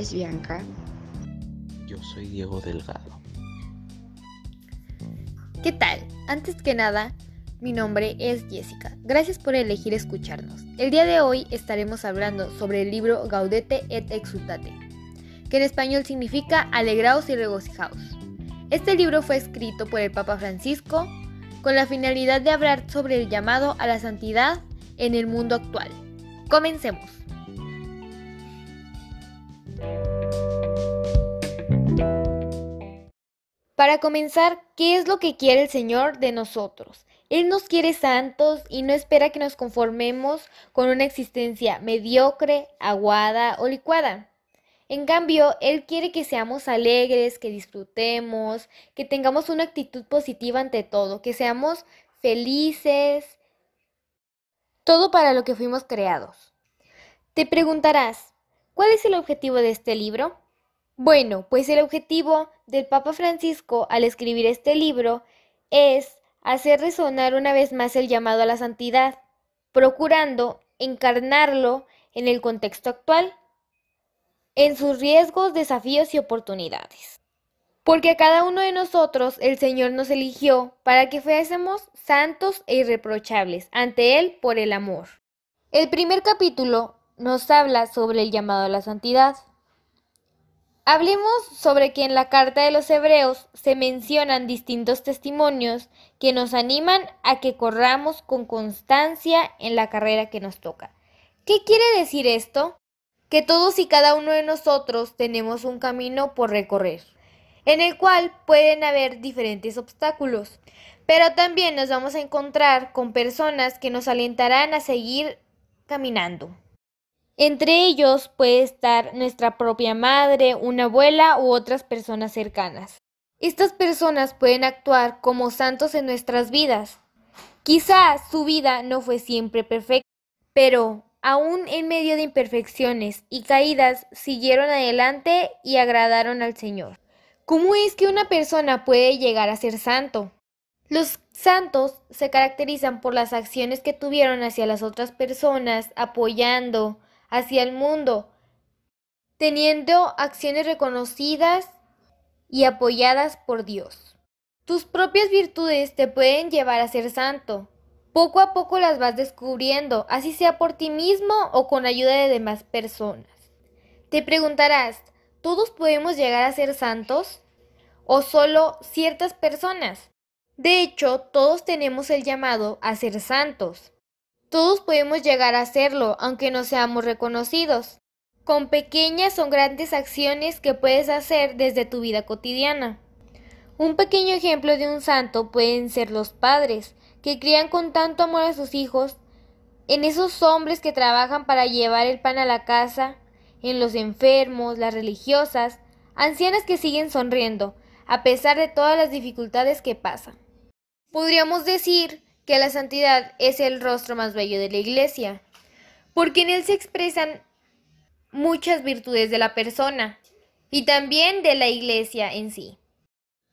es Bianca. Yo soy Diego Delgado. ¿Qué tal? Antes que nada, mi nombre es Jessica. Gracias por elegir escucharnos. El día de hoy estaremos hablando sobre el libro Gaudete et Exultate, que en español significa Alegraos y regocijaos. Este libro fue escrito por el Papa Francisco con la finalidad de hablar sobre el llamado a la santidad en el mundo actual. Comencemos. Para comenzar, ¿qué es lo que quiere el Señor de nosotros? Él nos quiere santos y no espera que nos conformemos con una existencia mediocre, aguada o licuada. En cambio, Él quiere que seamos alegres, que disfrutemos, que tengamos una actitud positiva ante todo, que seamos felices, todo para lo que fuimos creados. Te preguntarás, ¿cuál es el objetivo de este libro? Bueno, pues el objetivo del Papa Francisco al escribir este libro es hacer resonar una vez más el llamado a la santidad, procurando encarnarlo en el contexto actual, en sus riesgos, desafíos y oportunidades. Porque a cada uno de nosotros el Señor nos eligió para que fuésemos santos e irreprochables ante Él por el amor. El primer capítulo nos habla sobre el llamado a la santidad. Hablemos sobre que en la carta de los hebreos se mencionan distintos testimonios que nos animan a que corramos con constancia en la carrera que nos toca. ¿Qué quiere decir esto? Que todos y cada uno de nosotros tenemos un camino por recorrer, en el cual pueden haber diferentes obstáculos, pero también nos vamos a encontrar con personas que nos alentarán a seguir caminando. Entre ellos puede estar nuestra propia madre, una abuela u otras personas cercanas. Estas personas pueden actuar como santos en nuestras vidas. Quizás su vida no fue siempre perfecta, pero aún en medio de imperfecciones y caídas siguieron adelante y agradaron al Señor. ¿Cómo es que una persona puede llegar a ser santo? Los santos se caracterizan por las acciones que tuvieron hacia las otras personas, apoyando, hacia el mundo, teniendo acciones reconocidas y apoyadas por Dios. Tus propias virtudes te pueden llevar a ser santo. Poco a poco las vas descubriendo, así sea por ti mismo o con ayuda de demás personas. Te preguntarás, ¿todos podemos llegar a ser santos? ¿O solo ciertas personas? De hecho, todos tenemos el llamado a ser santos. Todos podemos llegar a hacerlo, aunque no seamos reconocidos, con pequeñas o grandes acciones que puedes hacer desde tu vida cotidiana. Un pequeño ejemplo de un santo pueden ser los padres, que crían con tanto amor a sus hijos, en esos hombres que trabajan para llevar el pan a la casa, en los enfermos, las religiosas, ancianas que siguen sonriendo, a pesar de todas las dificultades que pasan. Podríamos decir que la santidad es el rostro más bello de la iglesia, porque en él se expresan muchas virtudes de la persona y también de la iglesia en sí.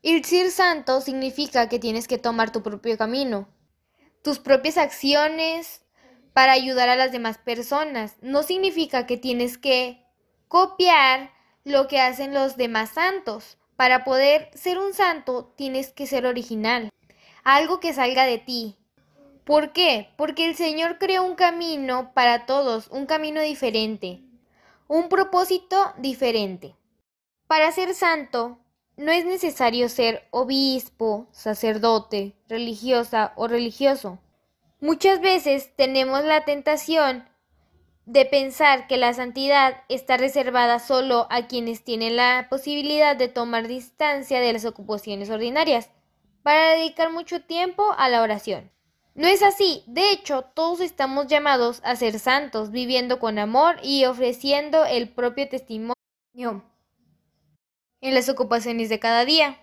El ser santo significa que tienes que tomar tu propio camino, tus propias acciones para ayudar a las demás personas. No significa que tienes que copiar lo que hacen los demás santos. Para poder ser un santo tienes que ser original, algo que salga de ti, ¿Por qué? Porque el Señor creó un camino para todos, un camino diferente, un propósito diferente. Para ser santo, no es necesario ser obispo, sacerdote, religiosa o religioso. Muchas veces tenemos la tentación de pensar que la santidad está reservada solo a quienes tienen la posibilidad de tomar distancia de las ocupaciones ordinarias, para dedicar mucho tiempo a la oración. No es así. De hecho, todos estamos llamados a ser santos, viviendo con amor y ofreciendo el propio testimonio en las ocupaciones de cada día.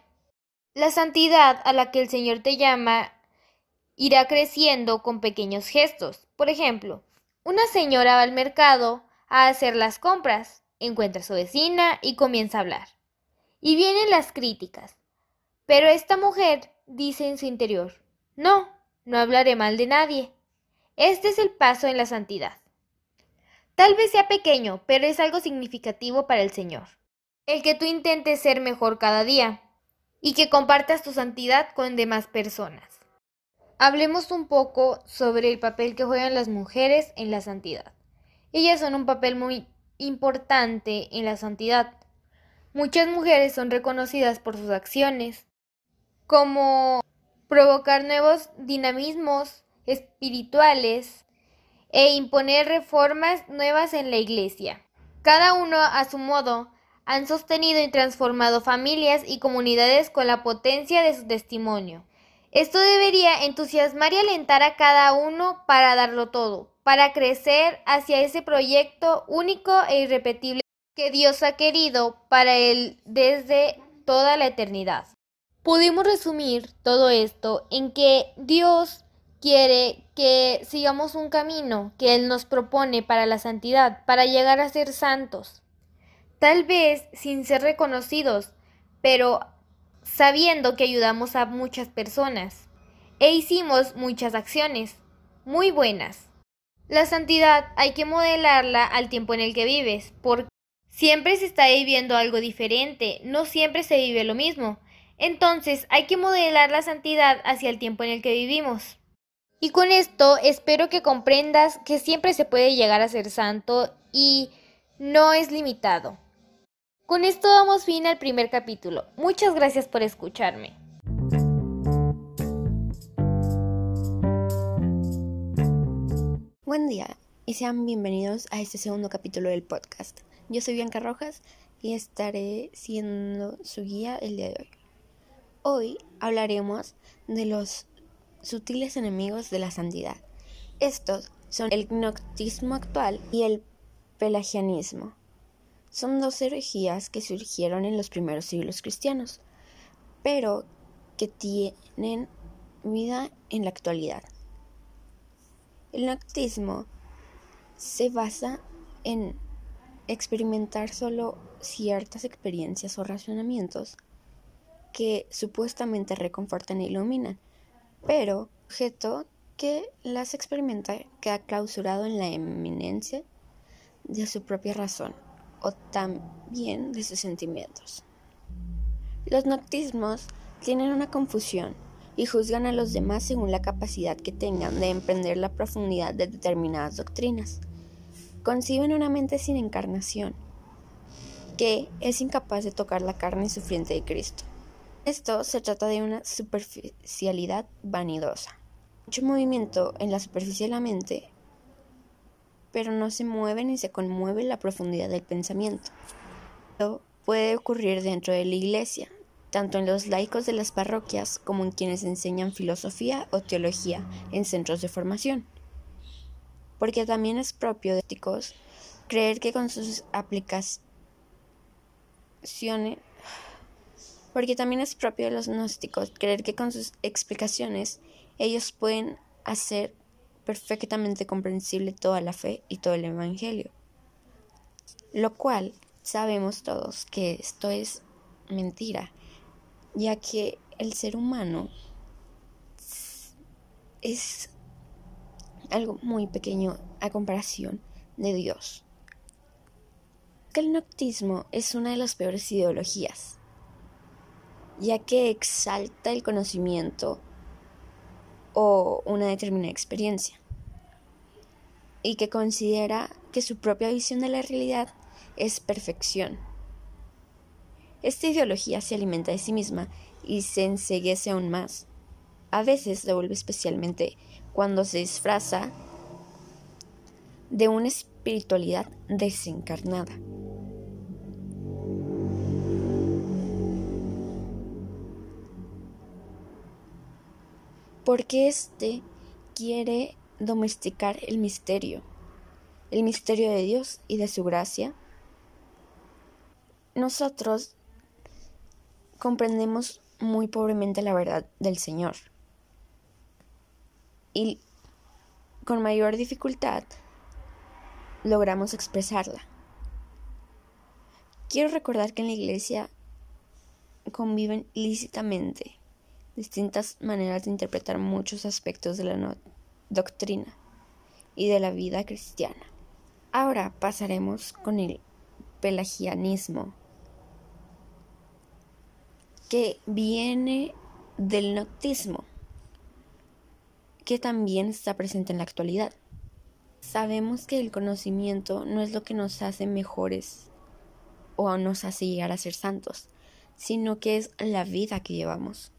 La santidad a la que el Señor te llama irá creciendo con pequeños gestos. Por ejemplo, una señora va al mercado a hacer las compras, encuentra a su vecina y comienza a hablar. Y vienen las críticas. Pero esta mujer dice en su interior, no, no hablaré mal de nadie. Este es el paso en la santidad. Tal vez sea pequeño, pero es algo significativo para el Señor. El que tú intentes ser mejor cada día y que compartas tu santidad con demás personas. Hablemos un poco sobre el papel que juegan las mujeres en la santidad. Ellas son un papel muy importante en la santidad. Muchas mujeres son reconocidas por sus acciones, como provocar nuevos dinamismos espirituales e imponer reformas nuevas en la Iglesia. Cada uno a su modo han sostenido y transformado familias y comunidades con la potencia de su testimonio. Esto debería entusiasmar y alentar a cada uno para darlo todo, para crecer hacia ese proyecto único e irrepetible que Dios ha querido para él desde toda la eternidad. Pudimos resumir todo esto en que Dios quiere que sigamos un camino que Él nos propone para la santidad, para llegar a ser santos. Tal vez sin ser reconocidos, pero sabiendo que ayudamos a muchas personas. E hicimos muchas acciones, muy buenas. La santidad hay que modelarla al tiempo en el que vives, porque siempre se está viviendo algo diferente, no siempre se vive lo mismo. Entonces hay que modelar la santidad hacia el tiempo en el que vivimos. Y con esto espero que comprendas que siempre se puede llegar a ser santo y no es limitado. Con esto damos fin al primer capítulo. Muchas gracias por escucharme. Buen día y sean bienvenidos a este segundo capítulo del podcast. Yo soy Bianca Rojas y estaré siendo su guía el día de hoy. Hoy hablaremos de los sutiles enemigos de la santidad. Estos son el gnoctismo actual y el pelagianismo. Son dos herejías que surgieron en los primeros siglos cristianos, pero que tienen vida en la actualidad. El gnoctismo se basa en experimentar solo ciertas experiencias o razonamientos que supuestamente reconfortan e iluminan, pero objeto que las experimenta queda clausurado en la eminencia de su propia razón o también de sus sentimientos. Los noctismos tienen una confusión y juzgan a los demás según la capacidad que tengan de emprender la profundidad de determinadas doctrinas. Conciben una mente sin encarnación, que es incapaz de tocar la carne sufriente de Cristo. Esto se trata de una superficialidad vanidosa. Mucho movimiento en la superficie de la mente, pero no se mueve ni se conmueve la profundidad del pensamiento. Esto puede ocurrir dentro de la iglesia, tanto en los laicos de las parroquias como en quienes enseñan filosofía o teología en centros de formación. Porque también es propio de éticos creer que con sus aplicaciones porque también es propio de los gnósticos creer que con sus explicaciones ellos pueden hacer perfectamente comprensible toda la fe y todo el Evangelio. Lo cual sabemos todos que esto es mentira, ya que el ser humano es algo muy pequeño a comparación de Dios. El noctismo es una de las peores ideologías ya que exalta el conocimiento o una determinada experiencia y que considera que su propia visión de la realidad es perfección. Esta ideología se alimenta de sí misma y se enseguece aún más. A veces se vuelve especialmente cuando se disfraza de una espiritualidad desencarnada. Porque éste quiere domesticar el misterio, el misterio de Dios y de su gracia. Nosotros comprendemos muy pobremente la verdad del Señor y con mayor dificultad logramos expresarla. Quiero recordar que en la iglesia conviven lícitamente distintas maneras de interpretar muchos aspectos de la doctrina y de la vida cristiana. Ahora pasaremos con el pelagianismo, que viene del noctismo, que también está presente en la actualidad. Sabemos que el conocimiento no es lo que nos hace mejores o nos hace llegar a ser santos, sino que es la vida que llevamos.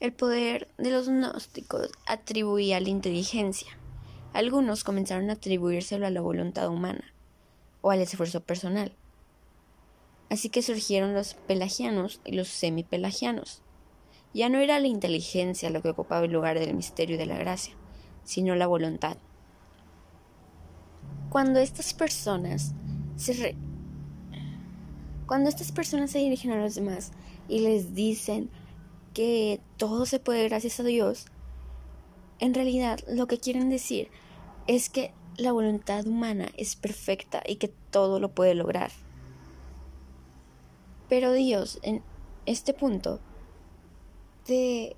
El poder de los gnósticos atribuía la inteligencia. Algunos comenzaron a atribuírselo a la voluntad humana o al esfuerzo personal. Así que surgieron los pelagianos y los semipelagianos. Ya no era la inteligencia lo que ocupaba el lugar del misterio de la gracia, sino la voluntad. Cuando estas personas se cuando estas personas se dirigen a los demás y les dicen que todo se puede gracias a Dios, en realidad lo que quieren decir es que la voluntad humana es perfecta y que todo lo puede lograr. Pero Dios en este punto te...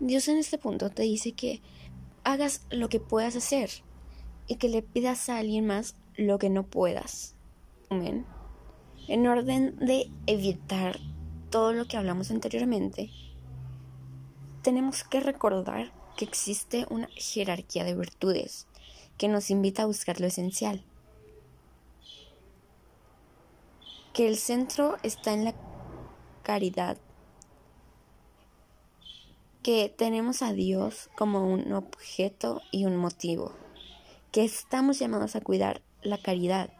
Dios en este punto te dice que hagas lo que puedas hacer y que le pidas a alguien más lo que no puedas. Amén. En orden de evitar todo lo que hablamos anteriormente, tenemos que recordar que existe una jerarquía de virtudes que nos invita a buscar lo esencial. Que el centro está en la caridad. Que tenemos a Dios como un objeto y un motivo. Que estamos llamados a cuidar la caridad.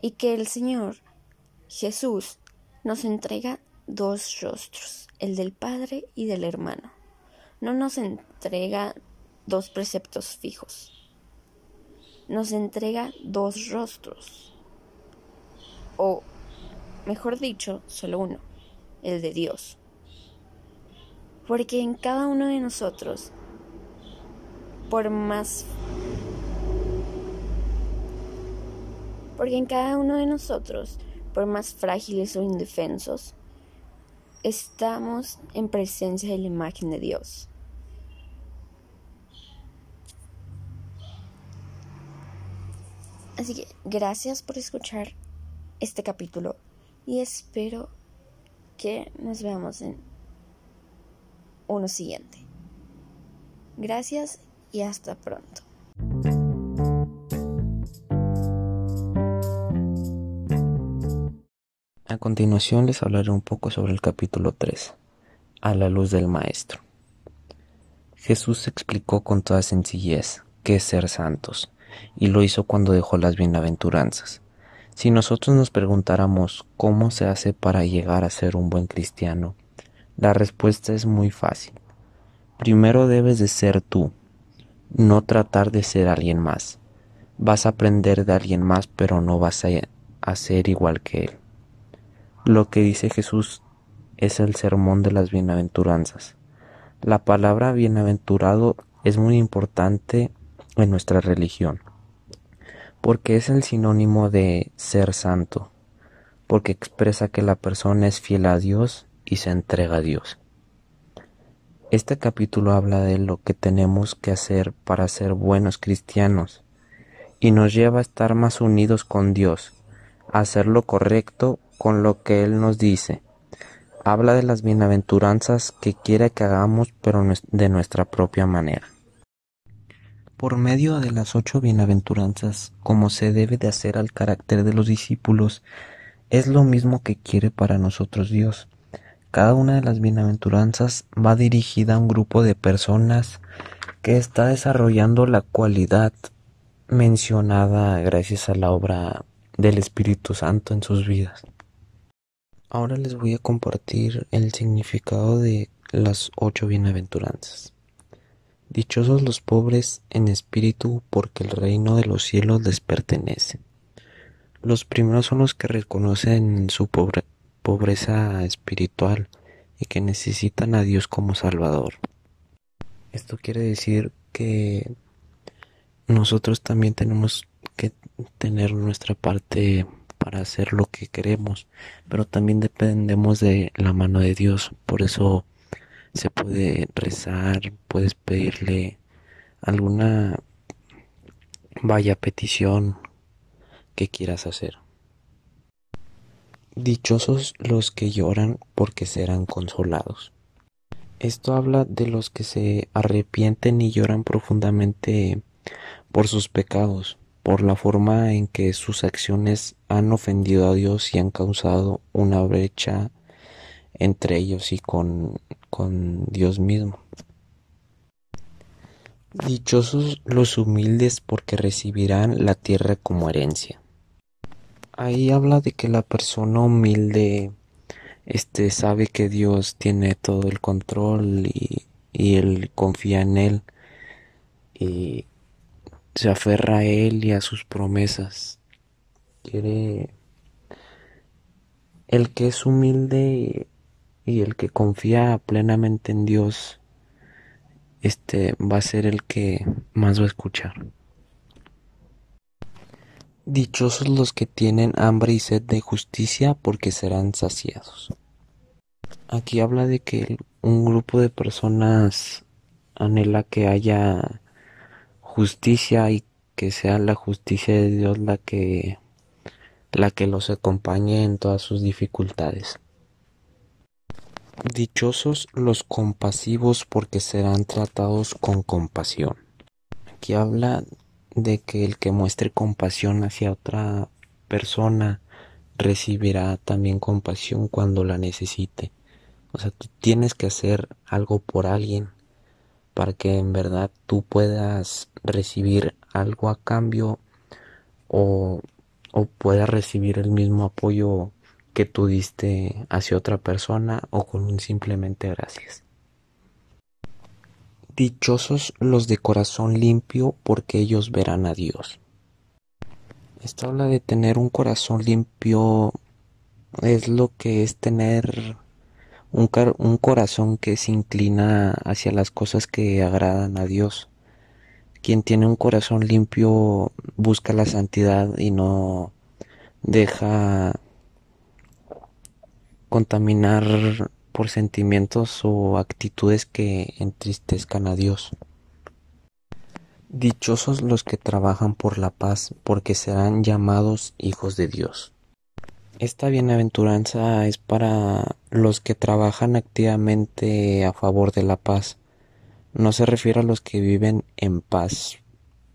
Y que el Señor Jesús nos entrega dos rostros, el del Padre y del hermano. No nos entrega dos preceptos fijos. Nos entrega dos rostros. O, mejor dicho, solo uno, el de Dios. Porque en cada uno de nosotros, por más... Porque en cada uno de nosotros, por más frágiles o indefensos, estamos en presencia de la imagen de Dios. Así que gracias por escuchar este capítulo y espero que nos veamos en uno siguiente. Gracias y hasta pronto. A continuación les hablaré un poco sobre el capítulo 3, a la luz del Maestro. Jesús explicó con toda sencillez qué es ser santos y lo hizo cuando dejó las bienaventuranzas. Si nosotros nos preguntáramos cómo se hace para llegar a ser un buen cristiano, la respuesta es muy fácil. Primero debes de ser tú, no tratar de ser alguien más. Vas a aprender de alguien más, pero no vas a, ser igual que él. Lo que dice Jesús es el sermón de las bienaventuranzas. La palabra bienaventurado es muy importante en nuestra religión, porque es el sinónimo de ser santo, porque expresa que la persona es fiel a Dios y se entrega a Dios. Este capítulo habla de lo que tenemos que hacer para ser buenos cristianos y nos lleva a estar más unidos con Dios, a hacer lo correcto con lo que Él nos dice. Habla de las bienaventuranzas que quiere que hagamos pero de nuestra propia manera por medio de las ocho bienaventuranzas, como se debe de hacer al carácter de los discípulos, es lo mismo que quiere para nosotros Dios. Cada una de las bienaventuranzas va dirigida a un grupo de personas que está desarrollando la cualidad mencionada gracias a la obra del Espíritu Santo en sus vidas. Ahora les voy a compartir el significado de las ocho bienaventuranzas. Dichosos los pobres en espíritu, porque el reino de los cielos les pertenece. Los primeros son los que reconocen su pobreza espiritual y que necesitan a Dios como Salvador. Esto quiere decir que nosotros también tenemos que tener nuestra parte para hacer lo que queremos, pero también dependemos de la mano de Dios. Por eso se puede rezar, puedes pedirle alguna vaya petición que quieras hacer. Dichosos los que lloran porque serán consolados. Esto habla de los que se arrepienten y lloran profundamente por sus pecados, por la forma en que sus acciones han ofendido a Dios y han causado una brecha entre ellos y con, con Dios mismo. Dichosos los humildes porque recibirán la tierra como herencia. Ahí habla de que la persona humilde este sabe que Dios tiene todo el control y, y él confía en él y se aferra a él y a sus promesas. Quiere el que es humilde y, el que confía plenamente en Dios este va a ser el que más va a escuchar. Dichosos los que tienen hambre y sed de justicia porque serán saciados. Aquí habla de que un grupo de personas anhela que haya justicia y que sea la justicia de Dios la que la que los acompañe en todas sus dificultades. Dichosos los compasivos porque serán tratados con compasión. Aquí habla de que el que muestre compasión hacia otra persona recibirá también compasión cuando la necesite. O sea, tú tienes que hacer algo por alguien para que en verdad tú puedas recibir algo a cambio o, o puedas recibir el mismo apoyo que tú diste hacia otra persona o con un simplemente gracias. Dichosos los de corazón limpio, porque ellos verán a Dios. Esta habla de tener un corazón limpio es lo que es tener un, un, corazón que se inclina hacia las cosas que agradan a Dios. Quien tiene un corazón limpio busca la santidad y no deja contaminar por sentimientos o actitudes que entristezcan a Dios. Dichosos los que trabajan por la paz, porque serán llamados hijos de Dios. Esta bienaventuranza es para los que trabajan activamente a favor de la paz. No se refiere a los que viven en paz,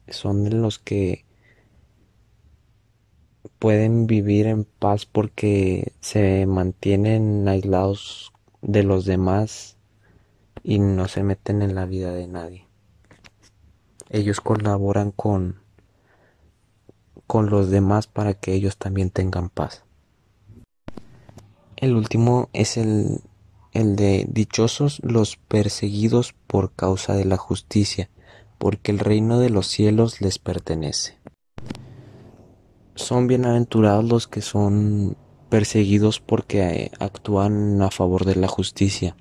son los que pueden vivir en paz porque se mantienen aislados de los demás y no se meten en la vida de nadie. Ellos colaboran con con los demás para que ellos también tengan paz. El último es el, el de dichosos los perseguidos por causa de la justicia, porque el reino de los cielos les pertenece. Son bienaventurados los que son perseguidos porque eh, actúan a favor de la justicia.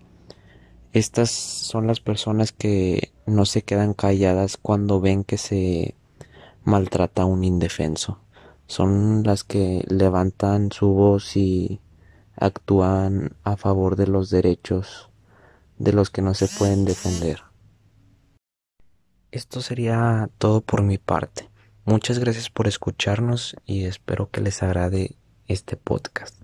Estas son las personas que no se quedan calladas cuando ven que se maltrata a un indefenso. Son las que levantan su voz y actúan a favor de los derechos de los que no se pueden defender. Esto sería todo por mi parte. Muchas gracias por escucharnos y espero que les agrade este podcast.